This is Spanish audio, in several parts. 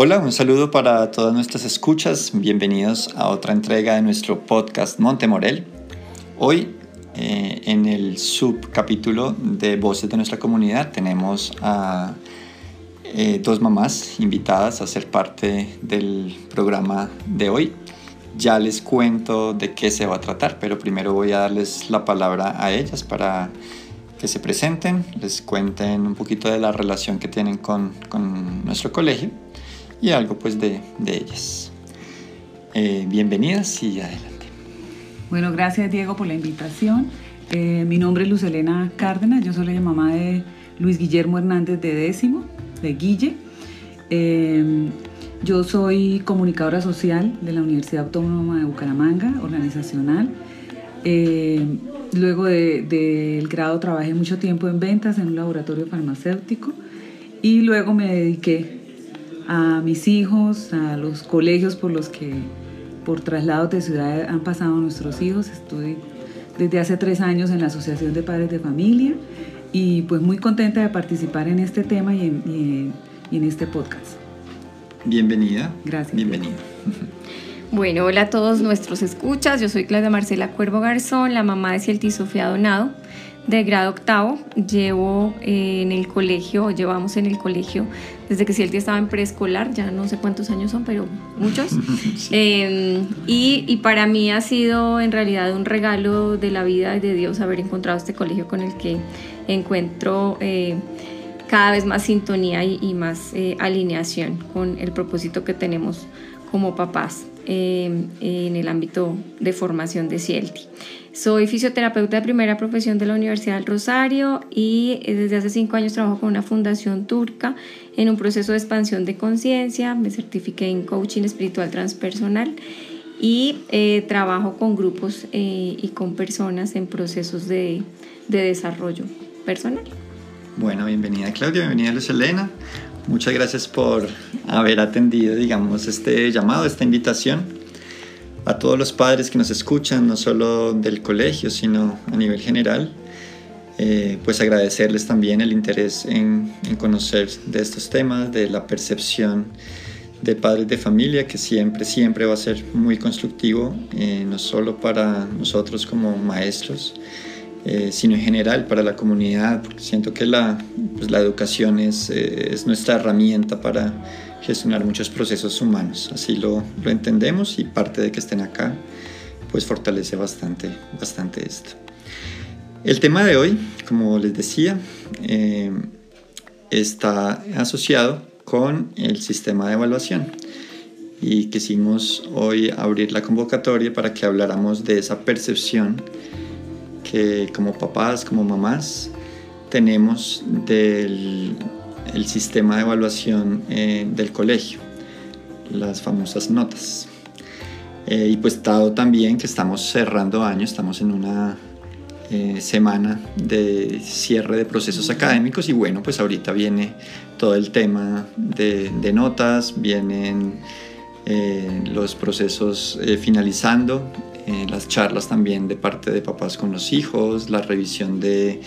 Hola, un saludo para todas nuestras escuchas. Bienvenidos a otra entrega de nuestro podcast Montemorel. Hoy, eh, en el subcapítulo de Voces de nuestra comunidad, tenemos a eh, dos mamás invitadas a ser parte del programa de hoy. Ya les cuento de qué se va a tratar, pero primero voy a darles la palabra a ellas para que se presenten, les cuenten un poquito de la relación que tienen con, con nuestro colegio y algo pues de, de ellas. Eh, bienvenidas y adelante. Bueno, gracias Diego por la invitación. Eh, mi nombre es Luz Elena Cárdenas, yo soy la mamá de Luis Guillermo Hernández de décimo, de Guille. Eh, yo soy comunicadora social de la Universidad Autónoma de Bucaramanga, organizacional. luego del de, grado trabajé mucho tiempo en ventas en un laboratorio farmacéutico y luego me dediqué a mis hijos, a los colegios por los que por traslados de ciudad han pasado nuestros hijos. Estoy desde hace tres años en la Asociación de Padres de Familia y pues muy contenta de participar en este tema y en, en este podcast. Bienvenida. Gracias. Bienvenida. Bueno, hola a todos nuestros escuchas. Yo soy Claudia Marcela Cuervo Garzón, la mamá de Cielti Sofía Donado de grado octavo. Llevo eh, en el colegio, llevamos en el colegio desde que Cielti estaba en preescolar, ya no sé cuántos años son, pero muchos. Em, y, para mí ha sido en realidad un regalo de la vida y de Dios haber encontrado este colegio con el que encuentro eh, cada vez más sintonía y, más eh, alineación con el propósito que tenemos como papás em, en el ámbito de formación de Cielti. Soy fisioterapeuta de primera profesión de la Universidad del Rosario y eh, desde hace cinco años trabajo con una fundación turca en un proceso de expansión de conciencia. Me certifiqué en coaching espiritual transpersonal y eh, trabajo con grupos eh, y con personas en procesos de, de desarrollo personal. Bueno, bienvenida Claudia, bienvenida Luz Elena. Muchas gracias por haber atendido, digamos, este llamado, esta invitación a todos los padres que nos escuchan, no solo del colegio, sino a nivel general, eh, pues agradecerles también el interés en, conocer de estos temas, de la percepción de padres de familia, que siempre, siempre va a ser muy constructivo, eh, no solo para nosotros como maestros, eh, sino en general para la comunidad, porque siento que la, pues la educación es, es nuestra herramienta para gestionar muchos procesos humanos. Así lo, lo, entendemos y parte de que estén acá pues fortalece bastante, bastante esto. El tema de hoy, como les decía, eh, está asociado con el sistema de evaluación y quisimos hoy abrir la convocatoria para que habláramos de esa percepción que como papás, como mamás, tenemos del, el sistema de evaluación eh, del colegio, las famosas notas. Eh, y pues dado también que estamos cerrando año, estamos en una eh, semana de cierre de procesos académicos y bueno, pues ahorita viene todo el tema de, de notas, vienen los procesos finalizando, las charlas también de parte de papás con los hijos, la revisión de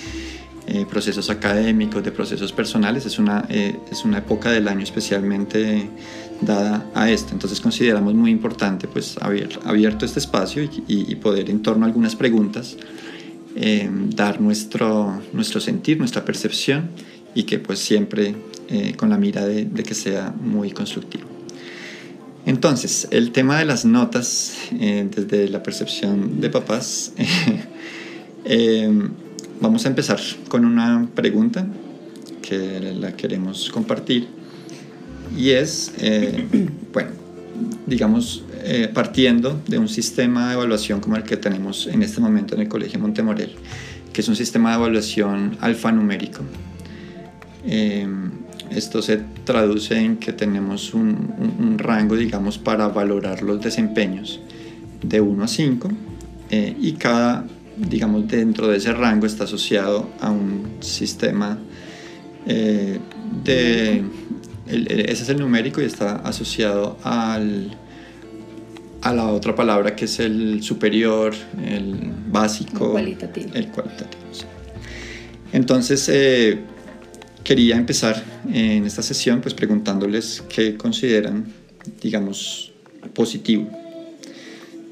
eh, procesos académicos, de procesos personales, es una, eh, es una época del año especialmente dada a esto. Entonces consideramos muy importante pues haber abierto este espacio y, poder en torno a algunas preguntas eh, dar nuestro, nuestro sentir, nuestra percepción y que pues siempre con la mira de, de, que sea muy constructivo. Entonces, el tema de las notas desde la percepción de papás Vamos a empezar con una pregunta que la queremos compartir y es, eh, bueno, digamos, eh, partiendo de un sistema de evaluación como el que tenemos en este momento en el Colegio Montemorel, que es un sistema de evaluación alfanumérico. Eh, esto se traduce en que tenemos un, un, rango, digamos, para valorar los desempeños de 1 a 5 y cada digamos, dentro de ese rango está asociado a un sistema eh, de... ese es el numérico y está asociado al, a la otra palabra que es el superior, el básico, el cualitativo. El cualitativo Entonces, eh, quería empezar en esta sesión pues preguntándoles qué consideran, digamos, positivo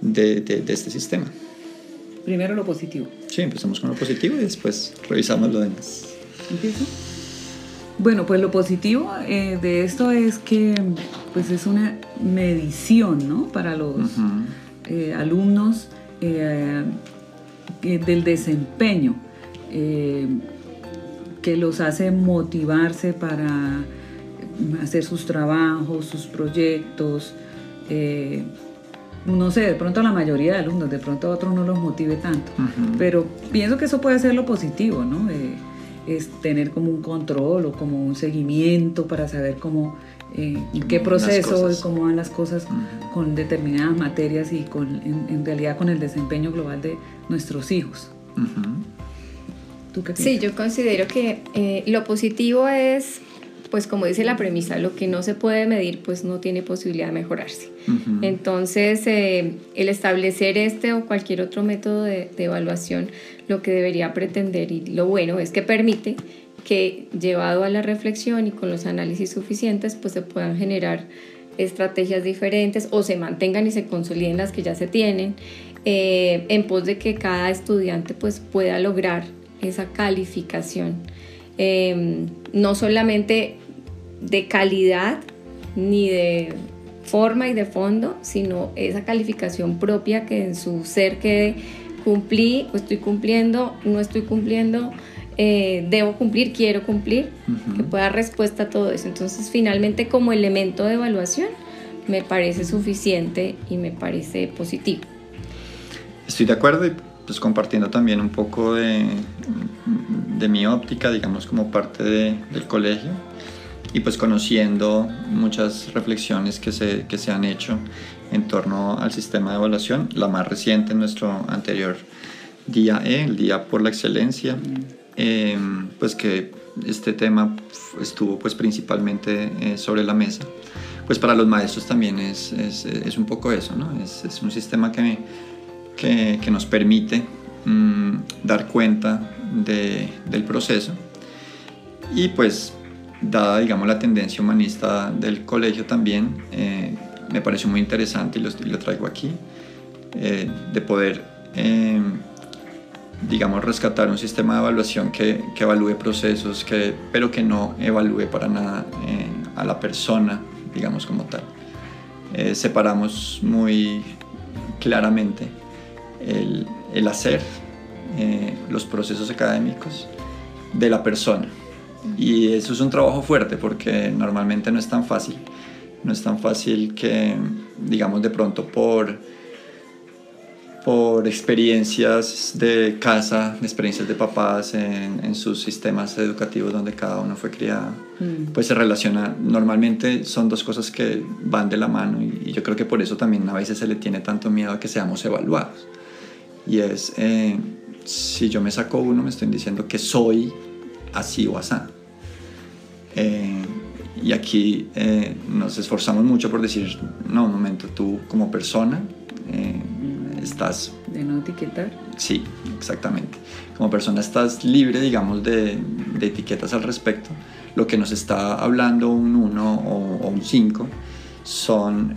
de, de, este sistema. Primero lo positivo. Sí, empezamos con lo positivo y después revisamos lo demás. ¿Empiezo? Bueno, pues lo positivo eh, de esto es que pues es una medición ¿no? para los eh, alumnos eh, del desempeño que los hace motivarse para hacer sus trabajos, sus proyectos. No sé, de pronto la mayoría de alumnos, de pronto a otros no los motive tanto, pero pienso que eso puede ser lo positivo, ¿no? es tener como un control o como un seguimiento para saber cómo, eh, en qué proceso y cómo van las cosas con determinadas materias y con, en, realidad con el desempeño global de nuestros hijos. ¿Tú qué sí, yo considero que eh, lo positivo es pues como dice la premisa, lo que no se puede medir pues no tiene posibilidad de mejorarse. Entonces, eh, el establecer este o cualquier otro método de, evaluación, lo que debería pretender y lo bueno es que permite que llevado a la reflexión y con los análisis suficientes, pues se puedan generar estrategias diferentes o se mantengan y se consoliden las que ya se tienen, eh, en pos de que cada estudiante pues pueda lograr esa calificación Em, no solamente de calidad ni de forma y de fondo, sino esa calificación propia que en su ser quede cumplí estoy cumpliendo, no estoy cumpliendo, eh, debo cumplir, quiero cumplir, que pueda dar respuesta a todo eso. Entonces, finalmente, como elemento de evaluación, me parece suficiente y me parece positivo. Estoy de acuerdo y pues compartiendo también un poco de, de mi óptica, digamos, como parte del colegio y pues conociendo muchas reflexiones que se, que se han hecho en torno al sistema de evaluación, la más reciente en nuestro anterior día E, el Día por la Excelencia, em, pues que este tema estuvo pues principalmente eh, sobre la mesa. Pues para los maestros también es, es, es un poco eso, ¿no? Es, es un sistema que, que, que nos permite mm, dar cuenta del proceso. Y pues, dada, digamos, la tendencia humanista del colegio también, eh, me pareció muy interesante y lo, traigo aquí, eh, de poder, eh, digamos, rescatar un sistema de evaluación que, que evalúe procesos, que, pero que no evalúe para nada a la persona, digamos, como tal. separamos muy claramente el, el hacer los procesos académicos de la persona. Y eso es un trabajo fuerte porque normalmente no es tan fácil. No es tan fácil que, digamos, de pronto por, por experiencias de casa, experiencias de papás en, sus sistemas educativos donde cada uno fue criado, mm. pues se relaciona. Normalmente son dos cosas que van de la mano y, yo creo que por eso también a veces se le tiene tanto miedo a que seamos evaluados. Y es... Eh, si yo me saco uno, me estoy diciendo que soy así o así. Eh, y aquí eh, nos esforzamos mucho por decir, no, un momento, tú como persona eh, estás... De no etiquetar. Sí, exactamente. Como persona estás libre, digamos, de, de etiquetas al respecto. Lo que nos está hablando un 1 o, o, un 5 son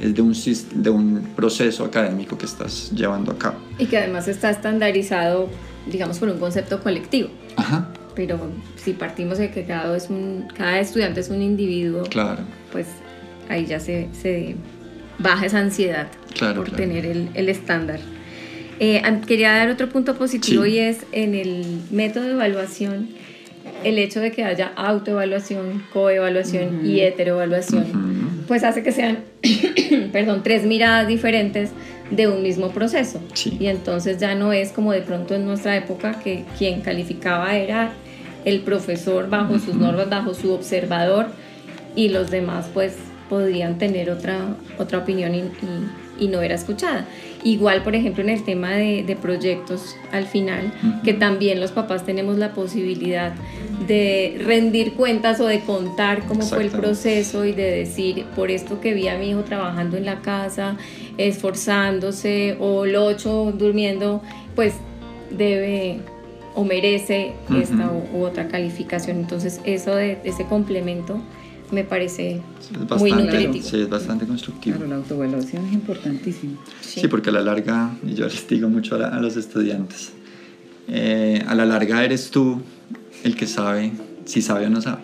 es de un, de un proceso académico que estás llevando a cabo. Y que además está estandarizado, digamos, por un concepto colectivo. Ajá. Pero si partimos de que cada, es un, cada estudiante es un individuo, claro. pues ahí ya se, se baja esa ansiedad por tener el, el estándar. Eh, quería dar otro punto positivo y es en el método de evaluación el hecho de que haya autoevaluación, coevaluación y heteroevaluación, pues hace que sean, perdón, tres miradas diferentes de un mismo proceso. Y entonces ya no es como de pronto en nuestra época que quien calificaba era el profesor bajo sus normas, bajo su observador y los demás pues podrían tener otra, otra opinión y, y no era escuchada. Igual, por ejemplo, en el tema de, de proyectos al final, que también los papás tenemos la posibilidad de rendir cuentas o de contar cómo fue el proceso y de decir, por esto que vi a mi hijo trabajando en la casa, esforzándose, o el ocho durmiendo, pues debe o merece esta u, otra calificación. Entonces, eso de ese complemento me parece muy nutritivo. Sí, es bastante constructivo. Claro, la autoevaluación es importantísima. Sí. porque a la larga, y yo les digo mucho a, los estudiantes, eh, a la larga eres tú el que sabe si sabe o no sabe.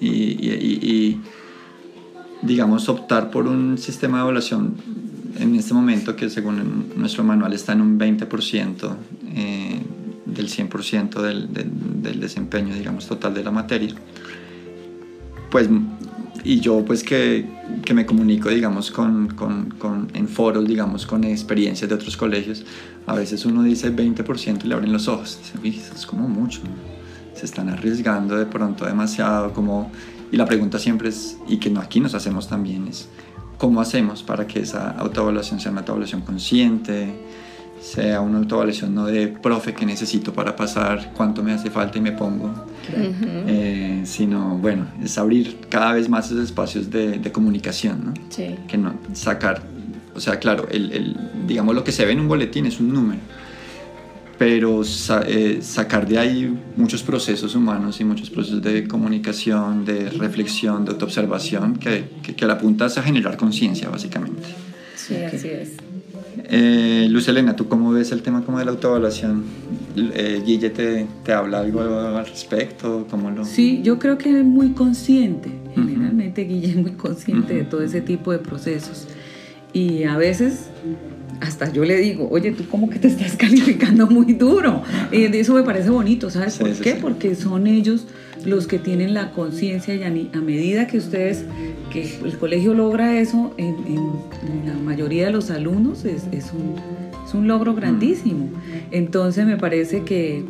y, y, digamos, optar por un sistema de evaluación en este momento que según nuestro manual está en un 20% eh, del 100% del, del, del, desempeño, digamos, total de la materia. Pues, y yo pues que, que me comunico, digamos, con, con, con, en foros, digamos, con experiencias de otros colegios, a veces uno dice 20% y le abren los ojos. Dice, eso es como mucho. Se están arriesgando de pronto demasiado, como... Y la pregunta siempre es, y que no, aquí nos hacemos también, es cómo hacemos para que esa autoevaluación sea una autoevaluación consciente, sea una autoevaluación no de profe que necesito para pasar, cuánto me hace falta y me pongo, eh, sino bueno, es abrir cada vez más esos espacios de, de comunicación, ¿no? Sí. Que no sacar, o sea, claro, el, el, digamos lo que se ve en un boletín es un número, pero eh, sacar de ahí muchos procesos humanos y muchos procesos de comunicación, de reflexión, de autoobservación, que, que, que la punta es a generar conciencia, básicamente. Sí, así es. Eh, Luz Elena, ¿tú cómo ves el tema como de la autoevaluación? Eh, Guille te, te, habla algo al respecto, ¿cómo lo...? Sí, yo creo que es muy consciente, generalmente Guille es muy consciente de todo ese tipo de procesos y a veces hasta yo le digo, oye, tú como que te estás calificando muy duro. Y eso me parece bonito, ¿sabes por qué? Porque son ellos los que tienen la conciencia y a, medida que ustedes, que el colegio logra eso, en, la mayoría de los alumnos es, un, es un, logro grandísimo. Entonces me parece que,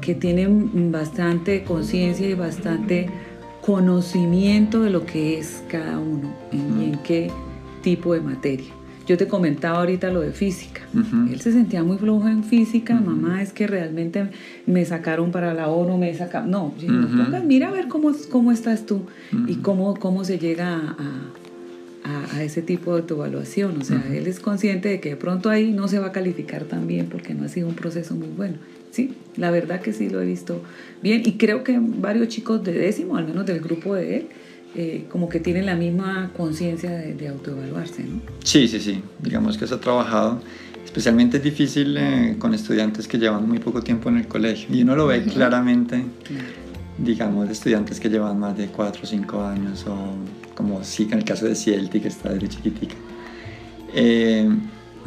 que tienen bastante conciencia y bastante conocimiento de lo que es cada uno y en qué tipo de materia. Yo te comentaba ahorita lo de física. Él se sentía muy flojo en física. Mamá, es que realmente me sacaron para la ONU, me sacaron. No, mira a ver cómo, cómo estás tú y cómo, cómo se llega a, a, ese tipo de autoevaluación. O sea, él es consciente de que de pronto ahí no se va a calificar tan bien porque no ha sido un proceso muy bueno. Sí, la verdad que sí lo he visto bien y creo que varios chicos de décimo, al menos del grupo de él, eh, como que tienen la misma conciencia de, autoevaluarse, ¿no? Sí, sí, sí. Digamos que se ha trabajado. Especialmente es difícil eh, con estudiantes que llevan muy poco tiempo en el colegio. Y uno lo ve claramente, digamos, de estudiantes que llevan más de 4 o 5 años, o como sí, en el caso de Cielti, que está desde chiquitica. Eh,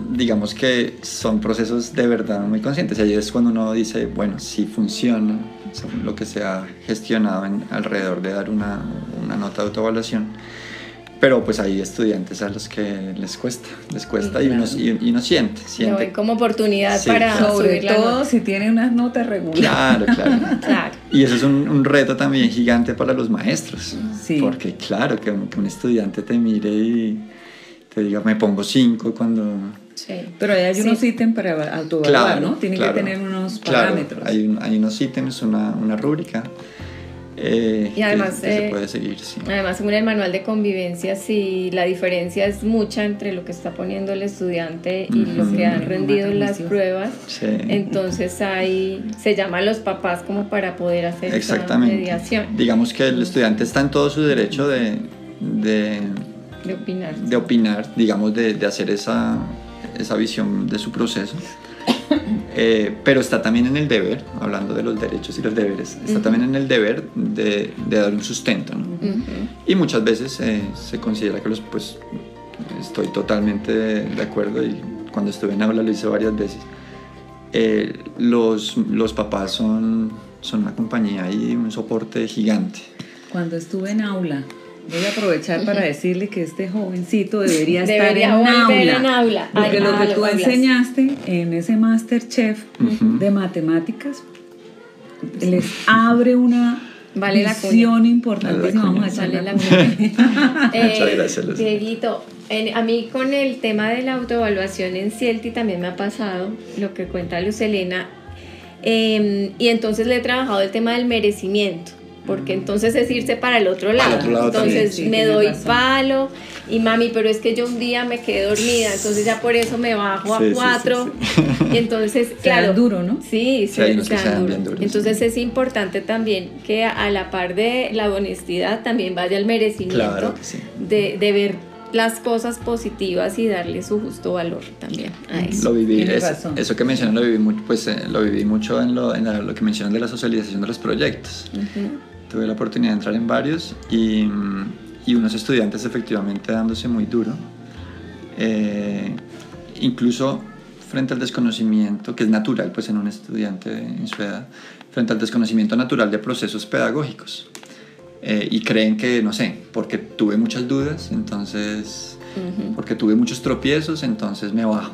digamos que son procesos de verdad muy conscientes. Y ahí es cuando uno dice, bueno, sí funciona, lo que se ha gestionado en, alrededor de dar una, una nota de autoevaluación. Pero pues hay estudiantes a los que les cuesta, les cuesta y, uno, y, uno, siente. siente. como oportunidad para Sobre todo si tiene unas notas regulares. Claro, claro, claro. Y eso es un, un, reto también gigante para los maestros. Sí. Porque claro, que, que un estudiante te mire y te diga, me pongo cinco cuando Sí. Pero hay unos ítems para autoevaluar, ¿no? Tienen que tener unos parámetros. Hay, hay, unos ítems, una, una rúbrica. Eh, y además, eh, puede seguir, sí. además, según el manual de convivencia, si la diferencia es mucha entre lo que está poniendo el estudiante y lo que han rendido en las pruebas, entonces ahí se llama a los papás como para poder hacer esa mediación. Digamos que el estudiante está en todo su derecho de, de, de opinar. De opinar, digamos, de, de hacer esa, esa visión de su proceso. Eh, pero está también en el deber, hablando de los derechos y los deberes, está también en el deber de, de dar un sustento. ¿no? Y muchas veces eh, se considera que los, pues, estoy totalmente de acuerdo y cuando estuve en aula lo hice varias veces. Eh, los, los papás son, son una compañía y un soporte gigante. Cuando estuve en aula, Voy a aprovechar para decirle que este jovencito debería, estar en aula. Porque lo que tú enseñaste en ese Masterchef de matemáticas les abre una vale visión importantísima. Vamos a echarle la eh, Muchas gracias. Dieguito, a mí con el tema de la autoevaluación en Cielti también me ha pasado lo que cuenta Luz Elena. Em, y entonces le he trabajado el tema del merecimiento porque entonces es irse para el otro lado. Otro lado entonces también. Sí, me doy razón. palo y mami, pero es que yo un día me quedé dormida, entonces ya por eso me bajo Sí, a sí, cuatro. sí, Y entonces, claro. duro, ¿no? Sí, Sí, hay unos se que se dan dan duro. duros, Entonces sí. es importante también que a la par de la honestidad también vaya el merecimiento Claro de, de ver las cosas positivas y darle su justo valor también a eso. Lo viví, es- razón. eso que mencionan lo viví mucho, pues eh, lo viví mucho en lo, en la- lo que mencionan de la socialización de los proyectos. Ujú. Tuve la oportunidad de entrar en varios y, y unos estudiantes efectivamente dándose muy duro. Eh, incluso frente al desconocimiento, que es natural pues en un estudiante en su edad, frente al desconocimiento natural de procesos pedagógicos. Eh, y creen que, no sé, porque tuve muchas dudas, entonces, porque tuve muchos tropiezos, entonces me bajo.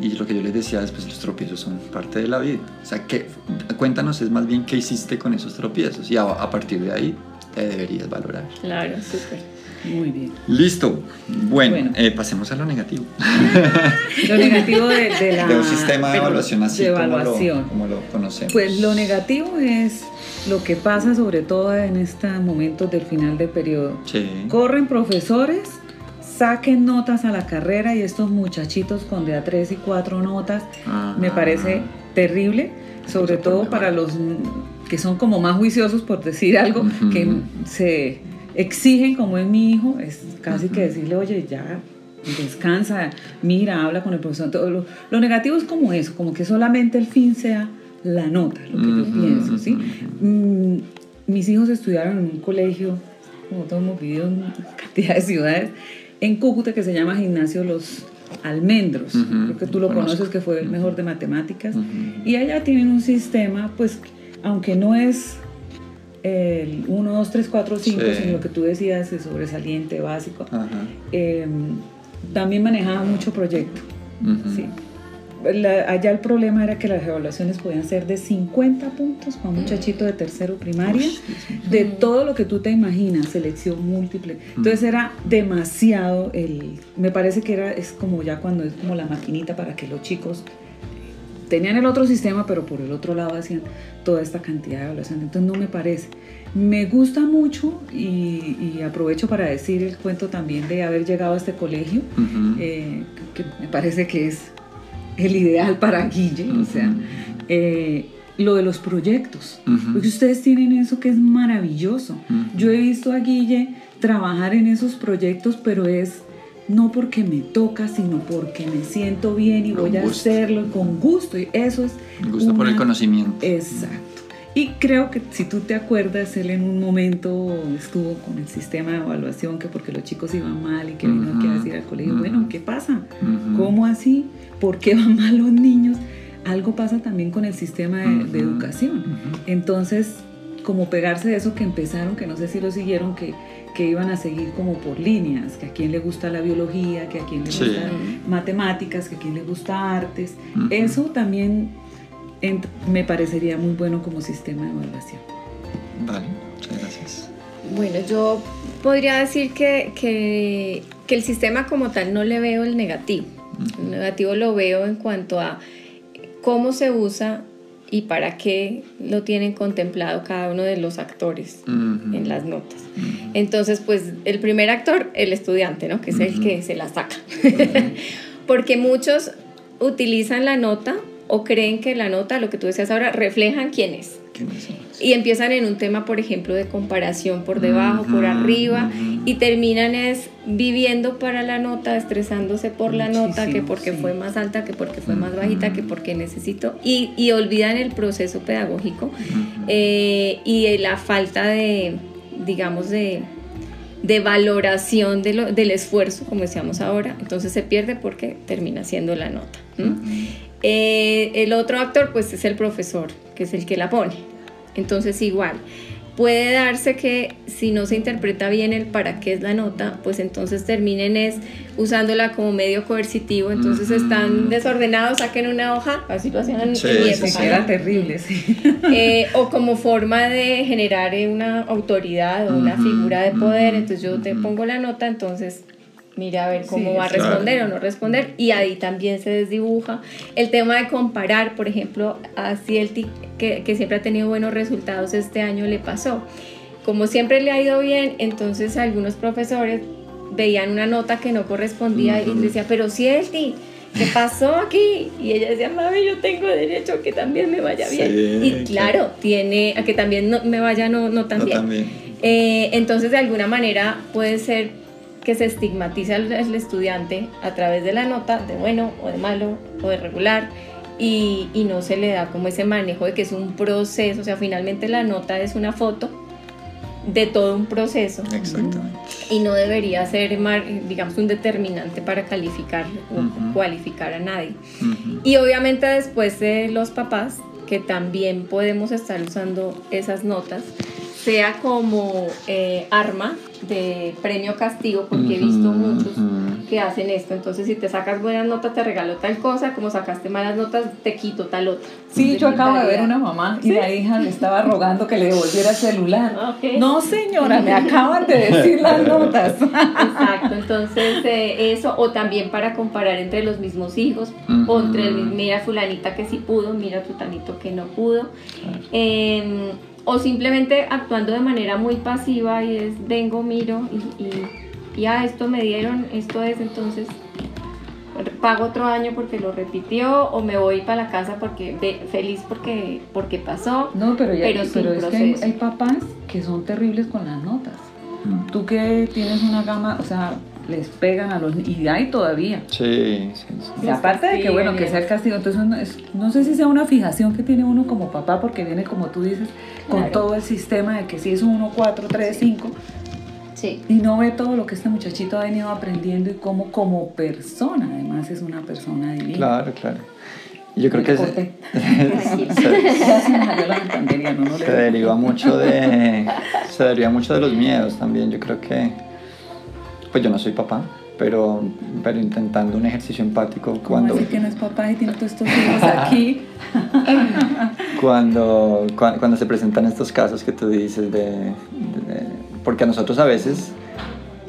Y lo que yo les decía después, los tropiezos son parte de la vida. O sea, que, cuéntanos es más bien qué hiciste con esos tropiezos y a, a partir de ahí te deberías valorar. Claro, súper. Muy bien. Listo. Bueno, Bueno. eh, pasemos a lo negativo. Lo negativo de, de la... de un sistema de evaluación así de como, evaluación. lo, como lo conocemos. Pues lo negativo es lo que pasa sobre todo en estos momentos del final de periodo. Sí. Corren profesores, saquen notas a la carrera y estos muchachitos con de a 3 y 4 notas Ah. me parece terrible, sobre todo problema. para los que son como más juiciosos por decir algo, Ujú. que se exigen como es mi hijo, es casi que Ujú. decirle, oye, ya descansa, mira, habla con el profesor. Todo lo, lo negativo es como eso, como que solamente el fin sea la nota, lo que yo Ujú, pienso, ¿sí? Mm, mis hijos estudiaron en un colegio, como todos hemos vivido en cantidad de ciudades, en Cúcuta que se llama Gimnasio Los Almendros. Ujú, Creo que tú lo conozco. conoces, que fue el mejor de matemáticas. Ujú. Y allá tienen un sistema, pues, aunque no es el 1, 2, 3, 4, 5, Sí. sino lo que tú decías, es sobresaliente, básico, Ajá. eh, también manejaba mucho proyecto. Sí. La- allá el problema era que las evaluaciones podían ser de 50 puntos para un muchachito de tercero primaria, de todo lo que tú te imaginas, selección múltiple. Entonces era demasiado el, me parece que era, es como ya cuando es como la maquinita para que los chicos tenían el otro sistema, pero por el otro lado hacían toda esta cantidad de evaluación. Entonces no me parece. Me gusta mucho y, y aprovecho para decir el cuento también de haber llegado a este colegio, eh, que me parece que es el ideal para Guille, o sea, eh, lo de los proyectos. Porque ustedes tienen eso que es maravilloso. Yo he visto a Guille trabajar en esos proyectos, pero es no porque me toca, sino porque me siento bien y Con voy a hacerlo con gusto. Y eso es. Gusto por el conocimiento. Exacto. Y creo que si tú te acuerdas, él en un momento estuvo con el sistema de evaluación, que porque los chicos iban mal y que vino aquí a Ujú. decir al colegio, Ujú. bueno, ¿qué pasa? Ujú. ¿Cómo así? ¿Por qué van mal los niños? Algo pasa también con el sistema de, de educación. Entonces, como pegarse de eso que empezaron, que no sé si lo siguieron, que, que iban a seguir como por líneas, que a quien le gusta la biología, que a quien le Sí. gusta matemáticas, que a quien le gusta artes. Eso también me parecería muy bueno como sistema de evaluación. Vale, muchas gracias. Bueno, yo podría decir que, que, que el sistema como tal no le veo el negativo. El negativo lo veo en cuanto a cómo se usa y para qué lo tienen contemplado cada uno de los actores en las notas. Entonces, pues el primer actor, el estudiante, ¿no? Que es el que se la saca. Porque muchos utilizan la nota o creen que la nota, lo que tú decías ahora, reflejan quién es. Y empiezan en un tema, por ejemplo, de comparación por debajo, por arriba, y terminan es viviendo para la nota, estresándose por la nota, que porque sí. fue más alta, que porque fue más bajita, que porque necesito, y, y olvidan el proceso pedagógico eh, y la falta de, digamos, de, de valoración de lo- del esfuerzo, como decíamos ahora, entonces se pierde porque termina siendo la nota. Eh, el otro actor, pues es el profesor, que es el que la pone. Entonces, igual, puede darse que si no se interpreta bien el para qué es la nota, pues entonces terminen es usándola como medio coercitivo. Entonces están desordenados, saquen una hoja, así lo hacían Sí, en mi sí, época, sí. ¿no? Era terrible, sí. Eh, o como forma de generar eh, una autoridad o una figura de poder, entonces yo te pongo la nota, entonces mira a ver cómo va a responder o no responder y ahí también se desdibuja. El tema de comparar, por ejemplo, a Cielti, que, que siempre ha tenido buenos resultados, este año le pasó. Como siempre le ha ido bien, entonces algunos profesores veían una nota que no correspondía y decía, pero Cielti, ¿qué pasó aquí? Y ella decía, mami, yo tengo derecho a que también me vaya bien. y claro, tiene a que también no, me vaya no, no tan bien. Eh, entonces, de alguna manera puede ser que se estigmatiza al, estudiante a través de la nota, de bueno o de malo o de regular, y, y, no se le da como ese manejo de que es un proceso, o sea, finalmente la nota es una foto de todo un proceso. Exactamente. Y no debería ser, digamos, un determinante para calificar o cualificar a nadie. Y obviamente después de los papás, que también podemos estar usando esas notas, sea como eh, arma de premio castigo, porque he visto muchos que hacen esto. Entonces, si te sacas buenas notas, te regalo tal cosa, como sacaste malas notas, te quito tal otra. Sí, yo acabo de ver una mamá y la hija le estaba rogando que le devolviera el celular. No, señora, me acaban de decir las notas. Exacto, entonces eh, eso, o también para comparar entre los mismos hijos, o entre, mira fulanita que sí pudo, mira tutanito que no pudo. Em, o simplemente actuando de manera muy pasiva y es vengo, miro y, y, ah, esto me dieron, esto es, entonces pago otro año porque lo repitió o me voy para la casa porque feliz porque porque pasó. No, pero, ya, pero, es que hay, papás que son terribles con las notas. Mm. Tú que tienes una gama, o sea, les pegan a los y hay todavía. Sí, sí, Y aparte de que bueno, que sea el castigo, entonces no, sé si sea una fijación que tiene uno como papá porque viene como tú dices con todo el sistema de que si es 1 4 3 5 y no ve todo lo que este muchachito ha venido aprendiendo y cómo como persona además es una persona divina. Claro, claro. Yo creo que se, se, deriva mucho de se deriva mucho de los miedos también. Yo creo que pues yo no soy papá, pero, pero intentando un ejercicio empático cuando... ¿Cómo que no es papá y tiene todos estos hijos aquí? cuando, cuando, se presentan estos casos que tú dices de, Porque a nosotros a veces,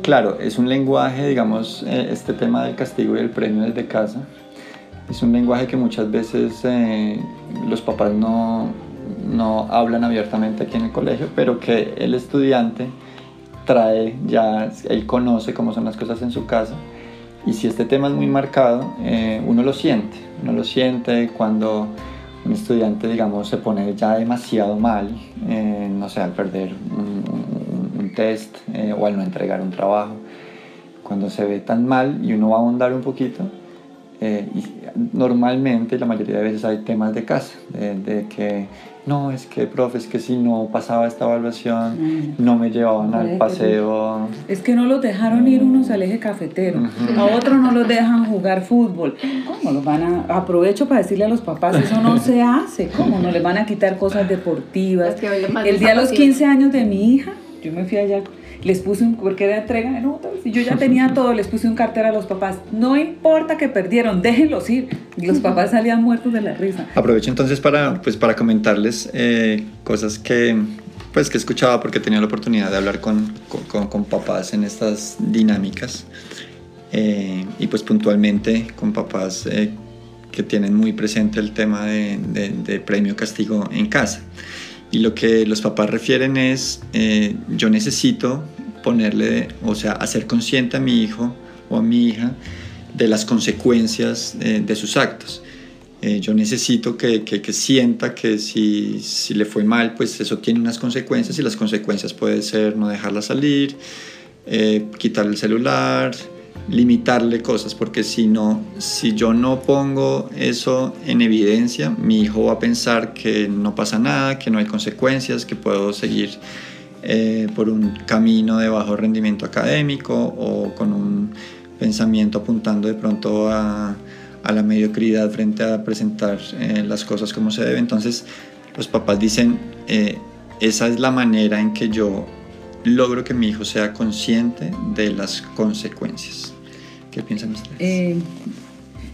claro, es un lenguaje, digamos, eh, este tema del castigo y el premio desde casa, es un lenguaje que muchas veces eh, los papás no, no hablan abiertamente aquí en el colegio, pero que el estudiante trae, ya él conoce cómo son las cosas en su casa. Y si este tema es muy marcado, eh, uno lo siente, uno lo siente cuando un estudiante, digamos, se pone ya demasiado mal, eh, no sé, al perder un, test eh, o al no entregar un trabajo, cuando se ve tan mal y uno va a ahondar un poquito, y normalmente, la mayoría de veces hay temas de casa, de que no, es que, profe, es que si no pasaba esta evaluación, no me llevaban al paseo. Es que no los dejaron ir unos al eje cafetero, a otros no los dejan jugar fútbol. ¿Cómo los van a.? Aprovecho para decirle a los papás, eso no se hace. ¿Cómo no les van a quitar cosas deportivas? El día de los 15 años de mi hija, yo me fui allá les puse un, porque era entrega de notas, y yo ya tenía todo, les puse un cartel a los papás, no importa que perdieron, déjenlos ir. Y los papás salían muertos de la risa. Aprovecho entonces para, pues, para comentarles eh, cosas que, pues, que escuchaba porque tenía la oportunidad de hablar con, con, con papás en estas dinámicas. Eh, y pues puntualmente con papás eh, que tienen muy presente el tema de, de, de premio castigo en casa. Y lo que los papás refieren es, eh, yo necesito ponerle, o sea, hacer consciente a mi hijo o a mi hija de las consecuencias eh, de sus actos. Eh, yo necesito que, que, sienta que si, si, le fue mal, pues eso tiene unas consecuencias y las consecuencias puede ser no dejarla salir, quitarle el celular, limitarle cosas, porque si no, si yo no pongo eso en evidencia, mi hijo va a pensar que no pasa nada, que no hay consecuencias, que puedo seguir eh, por un camino de bajo rendimiento académico o con un pensamiento apuntando de pronto a, a la mediocridad frente a presentar eh, las cosas como se debe. Entonces los papás dicen, eh, esa es la manera en que yo logro que mi hijo sea consciente de las consecuencias. ¿Qué piensan ustedes? Eh,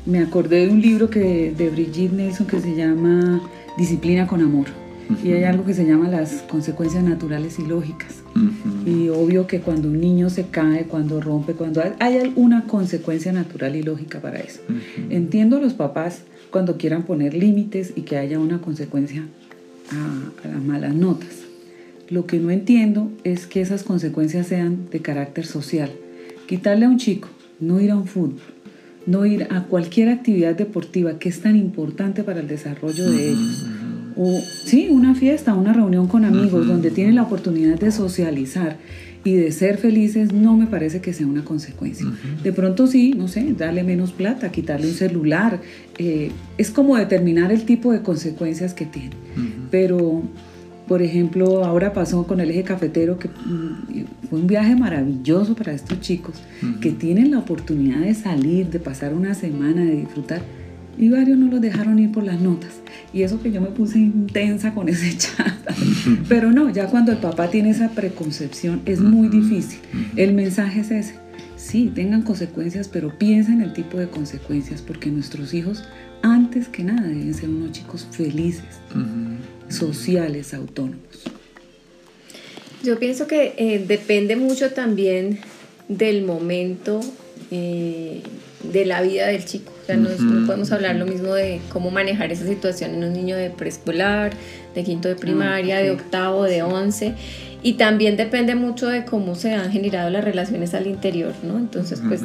me acordé de un libro que, de Brigitte Nelson que se llama Disciplina con Amor. y hay algo que se llama las consecuencias naturales y lógicas. Y obvio que cuando un niño se cae, cuando rompe, cuando hay, hay alguna consecuencia natural y lógica para eso. Entiendo a los papás cuando quieran poner límites y que haya una consecuencia a, a las malas notas. Lo que no entiendo es que esas consecuencias sean de carácter social. Quitarle a un chico, no ir a un fútbol, no ir a cualquier actividad deportiva que es tan importante para el desarrollo de ellos. O sí, una fiesta, una reunión con amigos donde tienen la oportunidad de socializar y de ser felices no me parece que sea una consecuencia. De pronto sí, no sé, darle menos plata, quitarle un celular, eh, es como determinar el tipo de consecuencias que tiene. Pero, por ejemplo, ahora pasó con el eje cafetero, que mm, fue un viaje maravilloso para estos chicos, que tienen la oportunidad de salir, de pasar una semana, de disfrutar, y varios no los dejaron ir por las notas. Y eso que yo me puse intensa con ese chat. Pero no, ya cuando el papá tiene esa preconcepción es muy difícil. El mensaje es ese. Sí, tengan consecuencias, pero piensen en el tipo de consecuencias, porque nuestros hijos, antes que nada, deben ser unos chicos felices, sociales, autónomos. Yo pienso que eh, depende mucho también del momento eh, de la vida del chico. O sea, no, podemos hablar lo mismo de cómo manejar esa situación en un niño de preescolar, de quinto de primaria, de octavo, de once. Y también depende mucho de cómo se han generado las relaciones al interior, ¿no? Entonces, pues,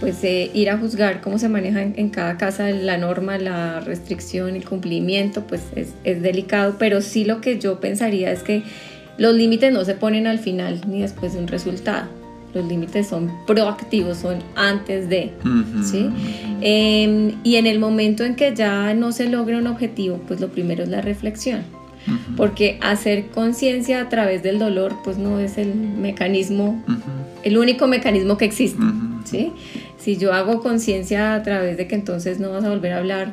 pues eh, ir a juzgar cómo se maneja en, cada casa la norma, la restricción, el cumplimiento, pues es, es delicado, pero sí lo que yo pensaría es que los límites no se ponen al final ni después de un resultado. Los límites son proactivos, son antes de, ¿sí? Em, y en el momento en que ya no se logra un objetivo, pues lo primero es la reflexión, porque hacer conciencia a través del dolor, pues no es el mecanismo, el único mecanismo que existe, ¿sí? Si yo hago conciencia a través de que entonces no vas a volver a hablar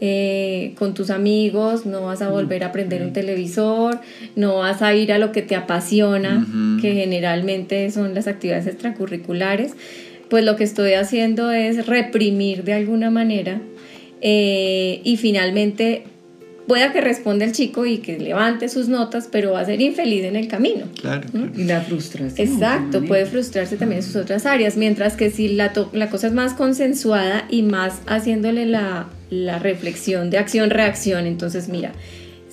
eh, con tus amigos, no vas a volver a prender un televisor, no vas a ir a lo que te apasiona, que generalmente son las actividades extracurriculares, pues lo que estoy haciendo es reprimir de alguna manera eh, y finalmente pueda que responda el chico y que levante sus notas, pero va a ser infeliz en el camino. Claro. Y la frustración. Exacto, puede frustrarse también en sus otras áreas, mientras que si la, la cosa es más consensuada y más haciéndole la, la reflexión de acción-reacción. Entonces, mira,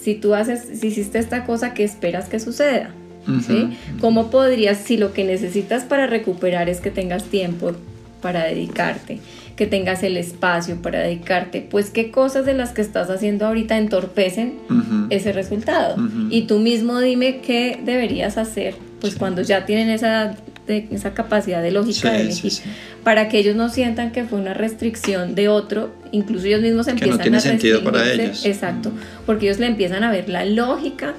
si tú haces, si hiciste esta cosa, ¿qué esperas que suceda? ¿Sí? ¿Cómo podrías, si lo que necesitas para recuperar es que tengas tiempo para dedicarte, que tengas el espacio para dedicarte, pues qué cosas de las que estás haciendo ahorita entorpecen ese resultado? Y tú mismo dime qué deberías hacer, pues cuando ya tienen esa de esa capacidad de lógica de elegir, para que ellos no sientan que fue una restricción de otro, incluso ellos mismos empiezan que no tiene sentido para ellos. Exacto, porque ellos le empiezan a ver la lógica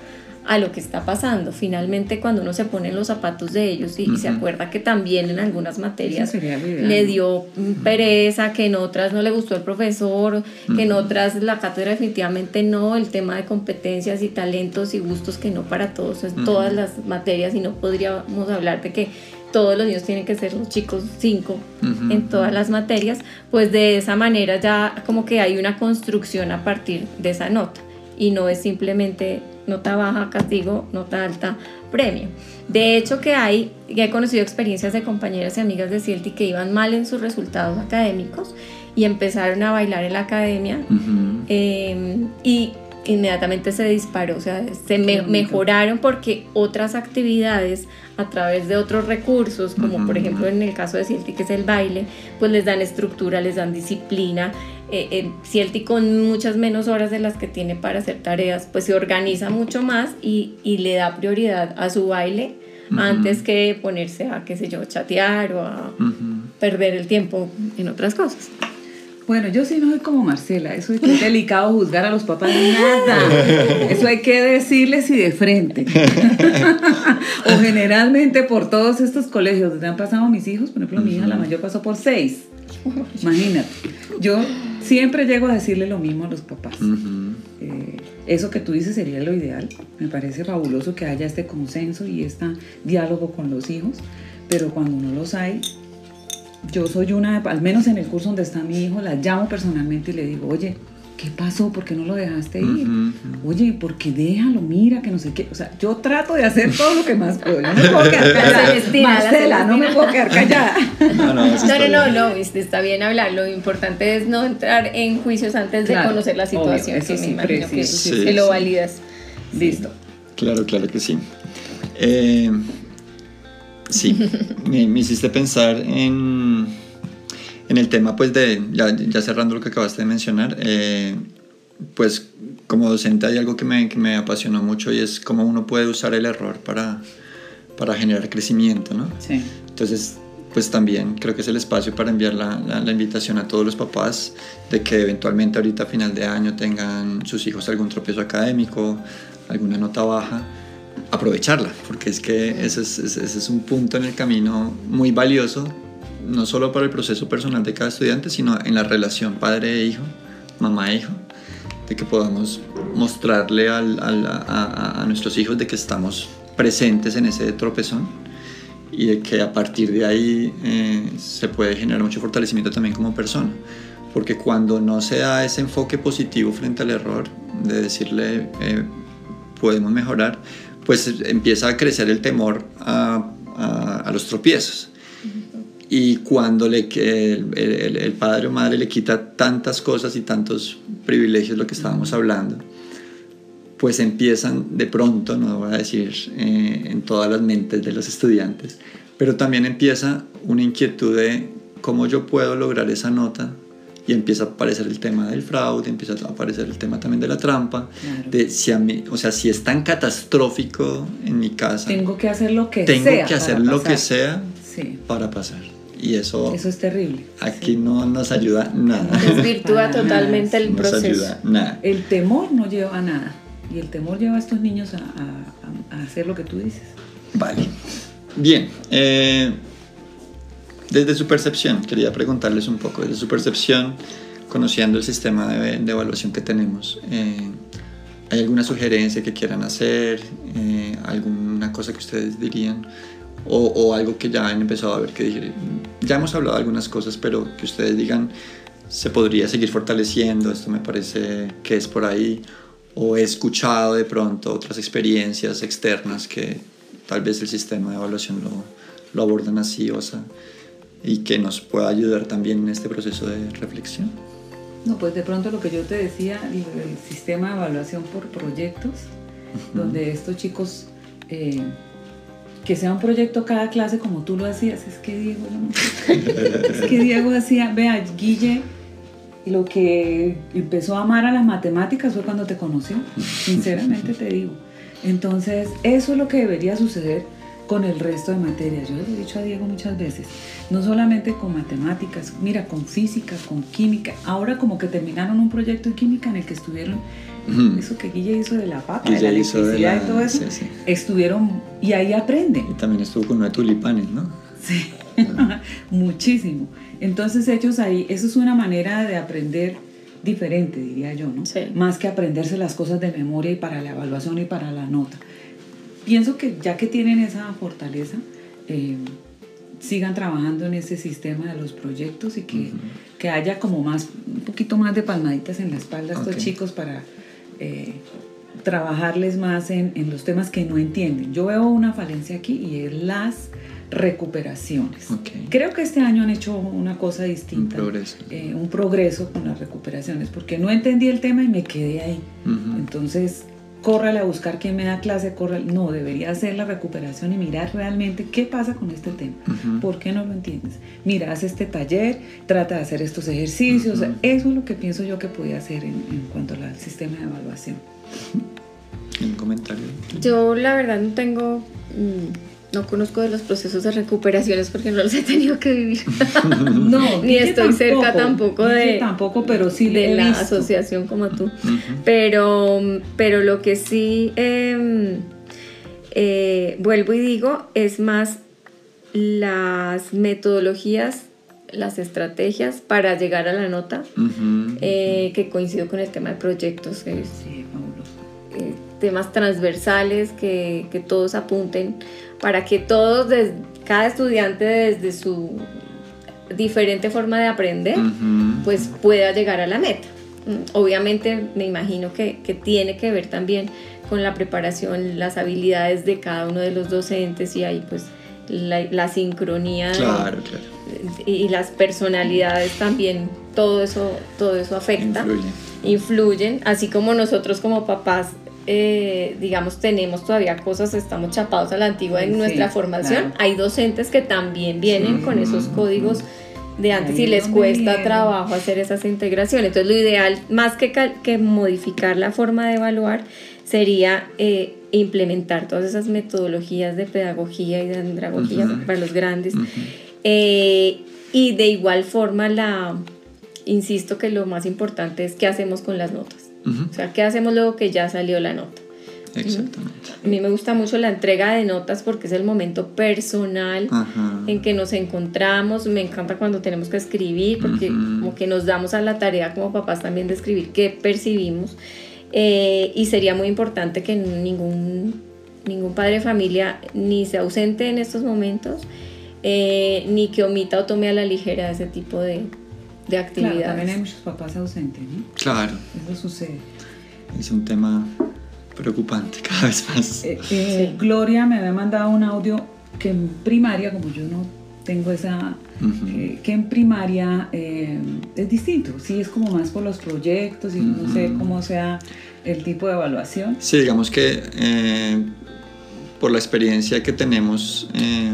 a lo que está pasando. Finalmente, cuando uno se pone en los zapatos de ellos y, se acuerda que también en algunas materias le dio pereza, que en otras no le gustó el profesor, que en otras la cátedra definitivamente no, el tema de competencias y talentos y gustos que no para todos, es todas las materias y no podríamos hablar de que todos los niños tienen que ser los chicos cinco en todas las materias, pues de esa manera ya como que hay una construcción a partir de esa nota y no es simplemente nota baja, castigo, nota alta, premio. De hecho que hay, ya he conocido experiencias de compañeras y amigas de Cielti que iban mal en sus resultados académicos y empezaron a bailar en la academia em, y inmediatamente se disparó, o sea, se mejoraron porque otras actividades a través de otros recursos, como por ejemplo en el caso de Cielti, que es el baile, pues les dan estructura, les dan disciplina. Eh, Cielti con muchas menos horas de las que tiene para hacer tareas, pues se organiza mucho más y, y le da prioridad a su baile antes que ponerse a, qué sé yo, chatear o a perder el tiempo en otras cosas. Bueno, yo sí no soy como Marcela, eso es delicado juzgar a los papás, nada. Eso hay que decirles y de frente. o generalmente por todos estos colegios donde han pasado mis hijos, por ejemplo, mi hija la mayor pasó por seis. Imagínate. Yo siempre llego a decirle lo mismo a los papás. Eh, eso que tú dices sería lo ideal. Me parece fabuloso que haya este consenso y este diálogo con los hijos, pero cuando no los hay, yo soy una, al menos en el curso donde está mi hijo, la llamo personalmente y le digo, oye, ¿qué pasó? ¿Por qué no lo dejaste ir? Oye, ¿por qué déjalo? Mira, que no sé qué. O sea, yo trato de hacer todo lo que más puedo. No me puedo quedar callada. Marcela, no me puedo quedar callada. No, no, no, no, está bien hablar. Lo importante es no entrar en juicios antes de conocer la situación. que me imagino que, lo validas. Listo. Claro, claro que sí. Eh, sí, me, hiciste pensar en, en el tema, pues, de, ya, cerrando lo que acabaste de mencionar, eh, pues, como docente hay algo que me, que me, apasionó mucho y es cómo uno puede usar el error para, para generar crecimiento, ¿no? Sí. Entonces, pues también creo que es el espacio para enviar la, la, invitación a todos los papás de que eventualmente ahorita a final de año tengan sus hijos algún tropiezo académico, alguna nota baja, aprovecharla, porque es que ese es, ese es un punto en el camino muy valioso, no solo para el proceso personal de cada estudiante, sino en la relación padre-hijo, mamá-hijo, de que podamos mostrarle al, a, a, nuestros hijos de que estamos presentes en ese tropezón y de que a partir de ahí eh, se puede generar mucho fortalecimiento también como persona. Porque cuando no se da ese enfoque positivo frente al error, de decirle eh, podemos mejorar, pues empieza a crecer el temor a, a, los tropiezos. Y cuando le, el, el, el, padre o madre le quita tantas cosas y tantos privilegios, lo que estábamos hablando, pues empiezan de pronto, no voy a decir eh, en todas las mentes de los estudiantes, pero también empieza una inquietud de cómo yo puedo lograr esa nota y empieza a aparecer el tema del fraude, empieza a aparecer el tema también de la trampa, de si a mí, o sea, si es tan catastrófico en mi casa, tengo que hacer lo que tengo sea que hacer lo que sea para pasar. Y eso, eso es terrible. Aquí no nos ayuda nada. Desvirtúa totalmente el proceso. Nos ayuda nada. El temor no lleva a nada. Y el temor lleva a estos niños a, a, a hacer lo que tú dices. Vale. Bien. Eh, desde su percepción, quería preguntarles un poco, desde su percepción, conociendo el sistema de, evaluación que tenemos, eh, ¿hay alguna sugerencia que quieran hacer? Eh, ¿Alguna cosa que ustedes dirían? O, algo que ya han empezado a ver que dije, ya hemos hablado de algunas cosas, pero que ustedes digan, se podría seguir fortaleciendo, esto me parece que es por ahí, o he escuchado de pronto otras experiencias externas que tal vez el sistema de evaluación lo, lo abordan así, o sea, y que nos pueda ayudar también en este proceso de reflexión. No, pues de pronto lo que yo te decía, el, sistema de evaluación por proyectos, donde estos chicos, eh, que sea un proyecto cada clase como tú lo hacías, es que Diego, es que Diego hacía, vea, Guille, lo que empezó a amar a las matemáticas fue cuando te conoció, sinceramente te digo. Entonces, eso es lo que debería suceder con el resto de materias. Yo le he dicho a Diego muchas veces, no solamente con matemáticas, mira, con física, con química. Ahora como que terminaron un proyecto en química en el que estuvieron, eso que Guille hizo de la papa, de la electricidad y todo eso, estuvieron y ahí aprenden. Y también estuvo con de tulipanes, ¿no? Sí, muchísimo. Entonces ellos ahí, eso es una manera de aprender diferente, diría yo, ¿no? Más que aprenderse las cosas de memoria y para la evaluación y para la nota pienso que ya que tienen esa fortaleza, eh, sigan trabajando en ese sistema de los proyectos y que, que, haya como más, un poquito más de palmaditas en la espalda a estos chicos para eh, trabajarles más en, en, los temas que no entienden. Yo veo una falencia aquí y es las recuperaciones. Creo que este año han hecho una cosa distinta. Un progreso. Eh, un progreso con las recuperaciones, porque no entendí el tema y me quedé ahí. Entonces, córrale a buscar quién me da clase, corre. No, debería hacer la recuperación y mirar realmente qué pasa con este tema. ¿Por qué no lo entiendes? Mira, haz este taller, trata de hacer estos ejercicios. Eso es lo que pienso yo que podía hacer en, cuanto al sistema de evaluación. ¿Un comentario? Yo la verdad no tengo... No conozco de los procesos de recuperaciones porque no los he tenido que vivir. no, ni estoy cerca tampoco de tampoco, pero sí de la asociación como tú. Pero pero lo que sí em, eh, vuelvo y digo es más las metodologías las estrategias para llegar a la nota eh, que coincido con el tema de proyectos sí, eh, temas transversales que, que todos apunten para que todos, cada estudiante desde su diferente forma de aprender, pues pueda llegar a la meta. Mm, obviamente me imagino que, que tiene que ver también con la preparación, las habilidades de cada uno de los docentes y ahí pues la, la sincronía de- Claro, claro. y las personalidades también, todo eso, todo eso afecta, Influye. influyen, así como nosotros como papás, eh, digamos, tenemos todavía cosas, estamos chapados a la antigua en Sí, nuestra formación, claro. hay docentes que también vienen Sí. con esos códigos de antes Ahí y es les cuesta viene. trabajo hacer esas integraciones. Entonces lo ideal, más que, que modificar la forma de evaluar, sería eh, implementar todas esas metodologías de pedagogía y de andragogía para los grandes. Eh, y de igual forma, la, insisto que lo más importante es qué hacemos con las notas. O sea, qué hacemos luego que ya salió la nota. Exactamente. A mí me gusta mucho la entrega de notas porque es el momento personal Ajá. en que nos encontramos. Me encanta cuando tenemos que escribir porque como que nos damos a la tarea como papás también de escribir qué percibimos. Eh, y sería muy importante que ningún, ningún padre de familia ni se ausente en estos momentos, eh, ni que omita o tome a la ligera ese tipo de, de Claro, actividades. también hay muchos papás ausentes, ¿no? Claro, Eso sucede. es un tema preocupante cada vez más. Eh, eh, Gloria me había mandado un audio que en primaria, como yo no tengo esa, Ujú. eh, que en primaria eh, es distinto, sí es como más por los proyectos y no sé cómo sea el tipo de evaluación. Sí, digamos que eh, por la experiencia que tenemos, eh,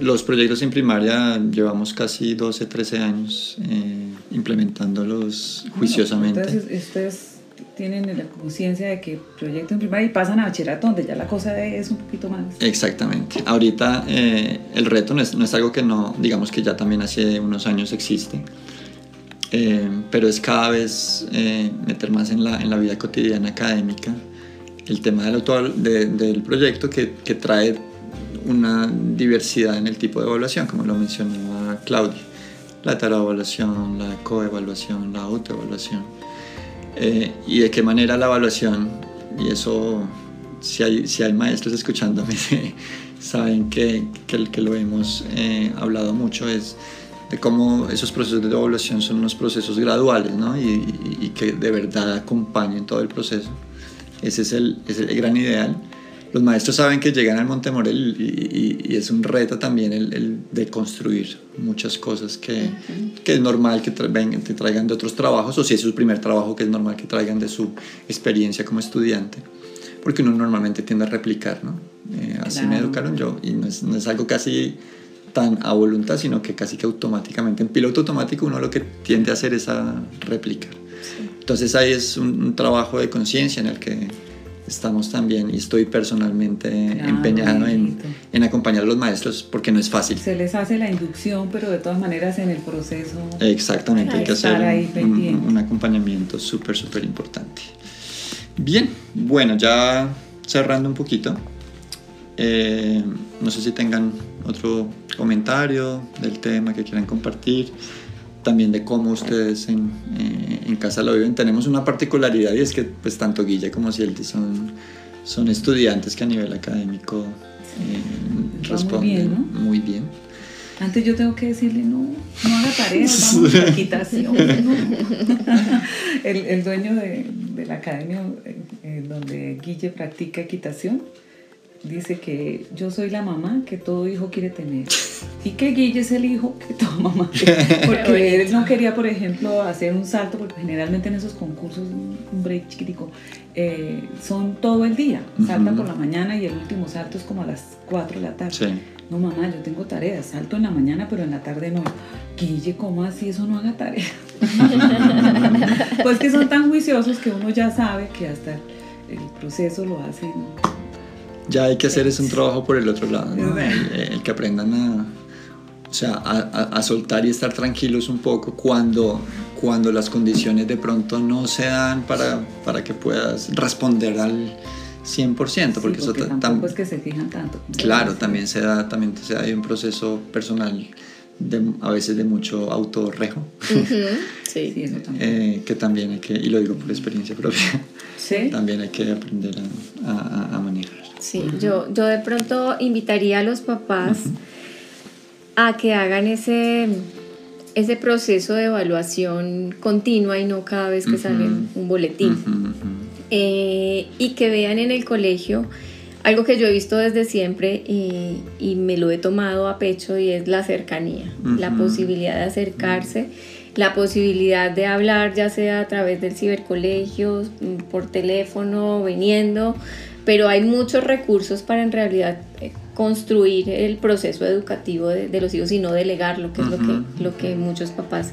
los proyectos en primaria llevamos casi 12, 13 años eh, implementándolos juiciosamente. Entonces ustedes tienen la conciencia de que proyecto en primaria y pasan a bachillerato donde ya la cosa es un poquito más... Exactamente. Ahorita eh, el reto no es, no es algo que no, digamos que ya también hace unos años existe, eh, pero es cada vez eh, meter más en la, en la vida cotidiana académica el tema del, de- del proyecto que, que trae una diversidad en el tipo de evaluación, como lo mencionaba Claudia. La heteroevaluación, la coevaluación, la autoevaluación. Eh, y de qué manera la evaluación, y eso si hay, si hay maestros escuchándome, saben que, que, que lo hemos eh, hablado mucho, es de cómo esos procesos de evaluación son unos procesos graduales ¿no? y, y- y que de verdad acompañen todo el proceso. Ese es el, es el gran ideal. Los maestros saben que llegan al Montemorel y, y- y es un reto también el, el de construir muchas cosas que, que es normal que tra- te traigan de otros trabajos, o si es su primer trabajo, que es normal que traigan de su experiencia como estudiante, porque uno normalmente tiende a replicar, ¿no? Eh, así me Claro. educaron yo, y no es, no es algo casi tan a voluntad, sino que casi que automáticamente, en piloto automático uno lo que tiende a hacer es a replicar. Entonces ahí es un, un trabajo de conciencia en el que estamos también y estoy personalmente Claro, empeñado en, en acompañar a los maestros porque no es fácil. Se les hace la inducción, pero de todas maneras en el proceso... Exactamente, hay que hacer un acompañamiento súper, súper importante. Bien, bueno, ya cerrando un poquito, eh, no sé si tengan otro comentario del tema que quieran compartir, también de cómo ustedes en, eh, en casa lo viven. Tenemos una particularidad y es que pues tanto Guilla como Cielti son, son estudiantes que a nivel académico eh, muy responden bien, ¿no? muy bien. Antes yo tengo que decirle, no, no haga tareas, vamos a equitación. ¿no? el, el dueño de, de la academia eh, eh, donde Guille practica equitación dice que yo soy la mamá que todo hijo quiere tener y que Guille es el hijo que toda mamá quiere. Porque él no quería, por ejemplo, hacer un salto, porque generalmente en esos concursos, un break chiquitico, eh, son todo el día. Saltan por la mañana y el último salto es como a las 4 de la tarde. Sí. No, mamá, yo tengo tareas. Salto en la mañana, pero en la tarde no. Guille, ¿cómo así eso no haga tarea? pues que son tan juiciosos que uno ya sabe que hasta el proceso lo hacen. Ya hay que hacer es un trabajo por el otro lado, ¿no? El, el que aprendan a, o sea, a, a- a soltar y estar tranquilos un poco cuando, cuando las condiciones de pronto no se dan para, para que puedas responder al 100%, porque, Sí, eso porque ta- tampoco tam- es que se fijan tanto. claro, también se da, también se da ahí un proceso personal de, a veces de mucho autorrejo, Ujú, Sí, Sí. eso también. eh, que también hay que, y lo digo por experiencia propia, Sí. también hay que aprender a, a- a manejar. Sí, yo, yo de pronto invitaría a los papás a que hagan ese, ese proceso de evaluación continua y no cada vez que sale un boletín. Eh, y que vean en el colegio algo que yo he visto desde siempre y, me lo he tomado a pecho y es la cercanía, la posibilidad de acercarse, la posibilidad de hablar ya sea a través del cibercolegio, por teléfono, viniendo, pero hay muchos recursos para en realidad eh, construir el proceso educativo de, los hijos y no delegarlo, que es lo, que, lo que muchos papás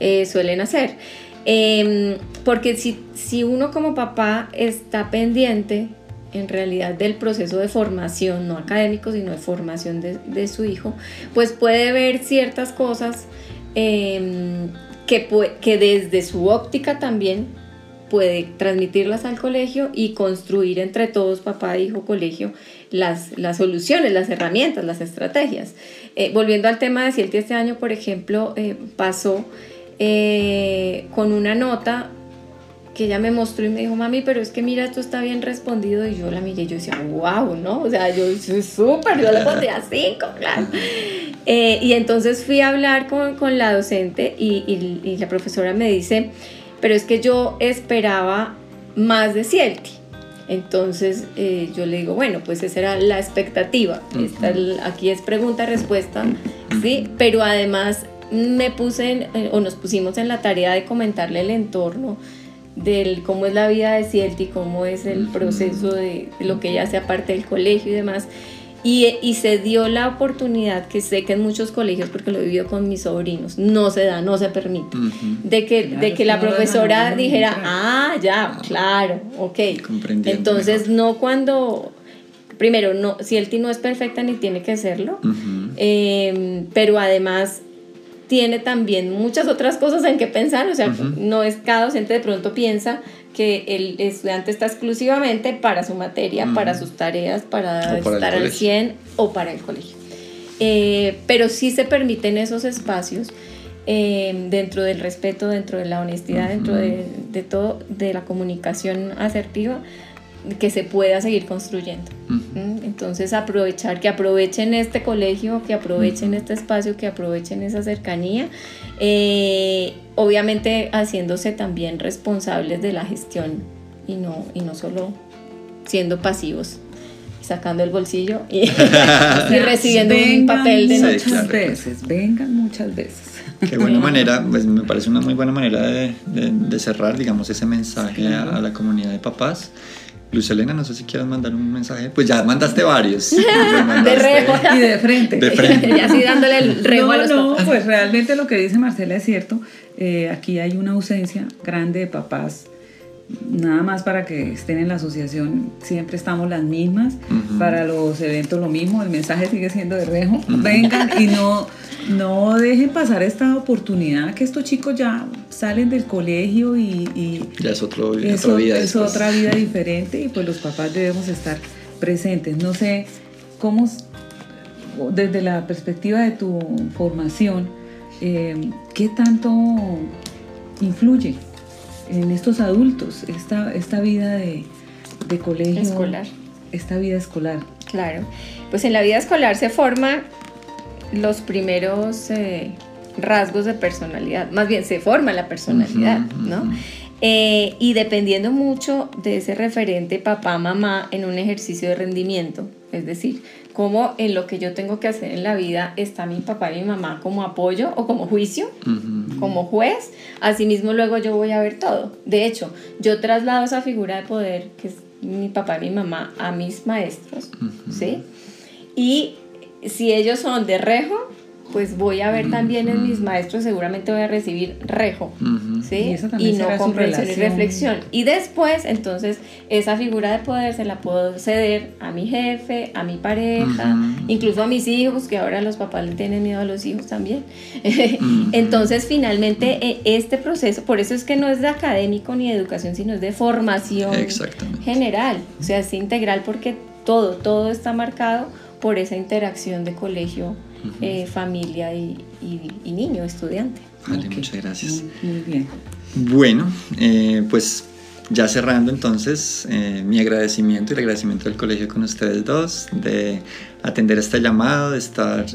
eh, suelen hacer. Em, porque si, si uno como papá está pendiente en realidad del proceso de formación, no académico, sino de formación de, su hijo, pues puede ver ciertas cosas em, que, que desde su óptica también puede transmitirlas al colegio y construir entre todos, papá, hijo, colegio, las, las soluciones, las herramientas, las estrategias. Eh, volviendo al tema de Cielti, este año, por ejemplo, eh, pasó eh, con una nota que ella me mostró y me dijo, mami, pero es que mira, esto está bien respondido. Y yo la miré y yo decía, wow, ¿no? O sea, yo soy súper, yo le pondría cinco, claro. y entonces fui a hablar con, con la docente y, y, y, la profesora me dice, pero es que yo esperaba más de Cielti. Entonces eh, yo le digo, bueno, pues esa era la expectativa. aquí es pregunta-respuesta, ¿sí? Pero además me puse eh, o nos pusimos en la tarea de comentarle el entorno del cómo es la vida de Cielti, cómo es el proceso de, de lo que ella hace aparte del colegio y demás. Y, se dio la oportunidad, que sé que en muchos colegios, porque lo he vivido con mis sobrinos, no se da, no se permite, de que, de que la profesora dijera, ah, ya, claro, ok. Entonces, no cuando, primero, no, si el ti no es perfecta ni tiene que serlo, em, pero además tiene también muchas otras cosas en que pensar, o sea, no es cada docente de pronto piensa que el estudiante está exclusivamente para su materia, para sus tareas, para, estar al 100 o para el colegio. Eh, pero sí se permiten esos espacios eh, dentro del respeto, dentro de la honestidad, dentro de, de, todo, de la comunicación asertiva, que se pueda seguir construyendo. Entonces aprovechar, que aprovechen este colegio, que aprovechen este espacio, que aprovechen esa cercanía, eh, obviamente haciéndose también responsables de la gestión y no, y no solo siendo pasivos sacando el bolsillo y, recibiendo un papel de muchas veces, vengan muchas veces. Qué buena manera, pues me parece una muy buena manera de, de, cerrar, digamos, ese mensaje a, a, la comunidad de papás. Luz Elena, no sé si quieras mandar un mensaje. Pues ya mandaste varios. de rejo. Y de frente. De frente. y así dándole el rejo no, a los No, pues realmente lo que dice Marcela es cierto. Eh, aquí hay una ausencia grande de papás. Nada más para que estén en la asociación, siempre estamos las mismas. Para los eventos lo mismo, el mensaje sigue siendo de rejo. Vengan y no no dejen pasar esta oportunidad que estos chicos ya salen del colegio y, ya es, otro, otra vida. Es otra vida diferente y pues los papás debemos estar presentes. No sé cómo, desde la perspectiva de tu formación, eh, ¿qué tanto influye en estos adultos esta, esta vida de, de colegio? Escolar. Esta vida escolar. Claro, pues en la vida escolar se forma los primeros eh, rasgos de personalidad, más bien se forma la personalidad, ¿no? Eh, y dependiendo mucho de ese referente papá, mamá en un ejercicio de rendimiento, es decir, cómo en lo que yo tengo que hacer en la vida está mi papá y mi mamá como apoyo o como juicio, como juez, asimismo luego yo voy a ver todo. De hecho, yo traslado esa figura de poder que es mi papá y mi mamá a mis maestros, ¿sí? Y si ellos son de rejo, pues voy a ver también en mis maestros, seguramente voy a recibir rejo, ¿sí? Y, no comprensión y reflexión. Y después, entonces, esa figura de poder se la puedo ceder a mi jefe, a mi pareja, incluso a mis hijos, que ahora los papás le tienen miedo a los hijos también. entonces, finalmente, e, este proceso, por eso es que no es de académico ni de educación, sino es de formación general, o sea, es integral porque todo, todo está marcado por esa interacción de colegio, eh, familia y, niño, estudiante. Vale, muchas gracias. Muy, bien. Bueno, eh, pues ya cerrando entonces, eh, mi agradecimiento y el agradecimiento del colegio con ustedes dos, de atender este llamado, de estar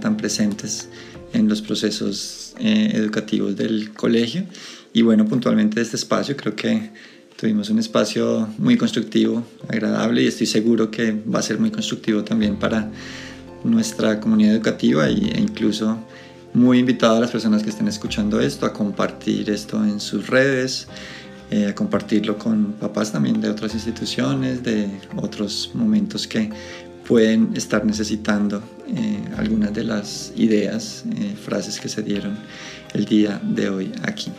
tan presentes en los procesos eh, educativos del colegio. Y bueno, puntualmente de este espacio creo que tuvimos un espacio muy constructivo, agradable y estoy seguro que va a ser muy constructivo también para nuestra comunidad educativa e incluso muy invitado a las personas que estén escuchando esto a compartir esto en sus redes, eh, a compartirlo con papás también de otras instituciones, de otros momentos que pueden estar necesitando eh, algunas de las ideas, eh, frases que se dieron el día de hoy aquí.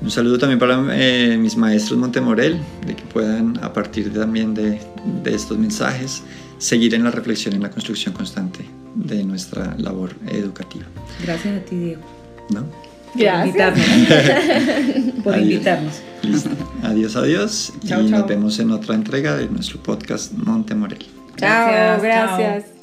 Un saludo también para mis maestros Montemorel, de que puedan a partir también de estos mensajes seguir en la reflexión y en la construcción constante de nuestra labor educativa. Gracias a ti, Diego. ¿No? Por invitarnos. Por invitarnos. Listo. Adiós, adiós. y nos vemos en otra entrega de nuestro podcast Montemorel. Chao, gracias.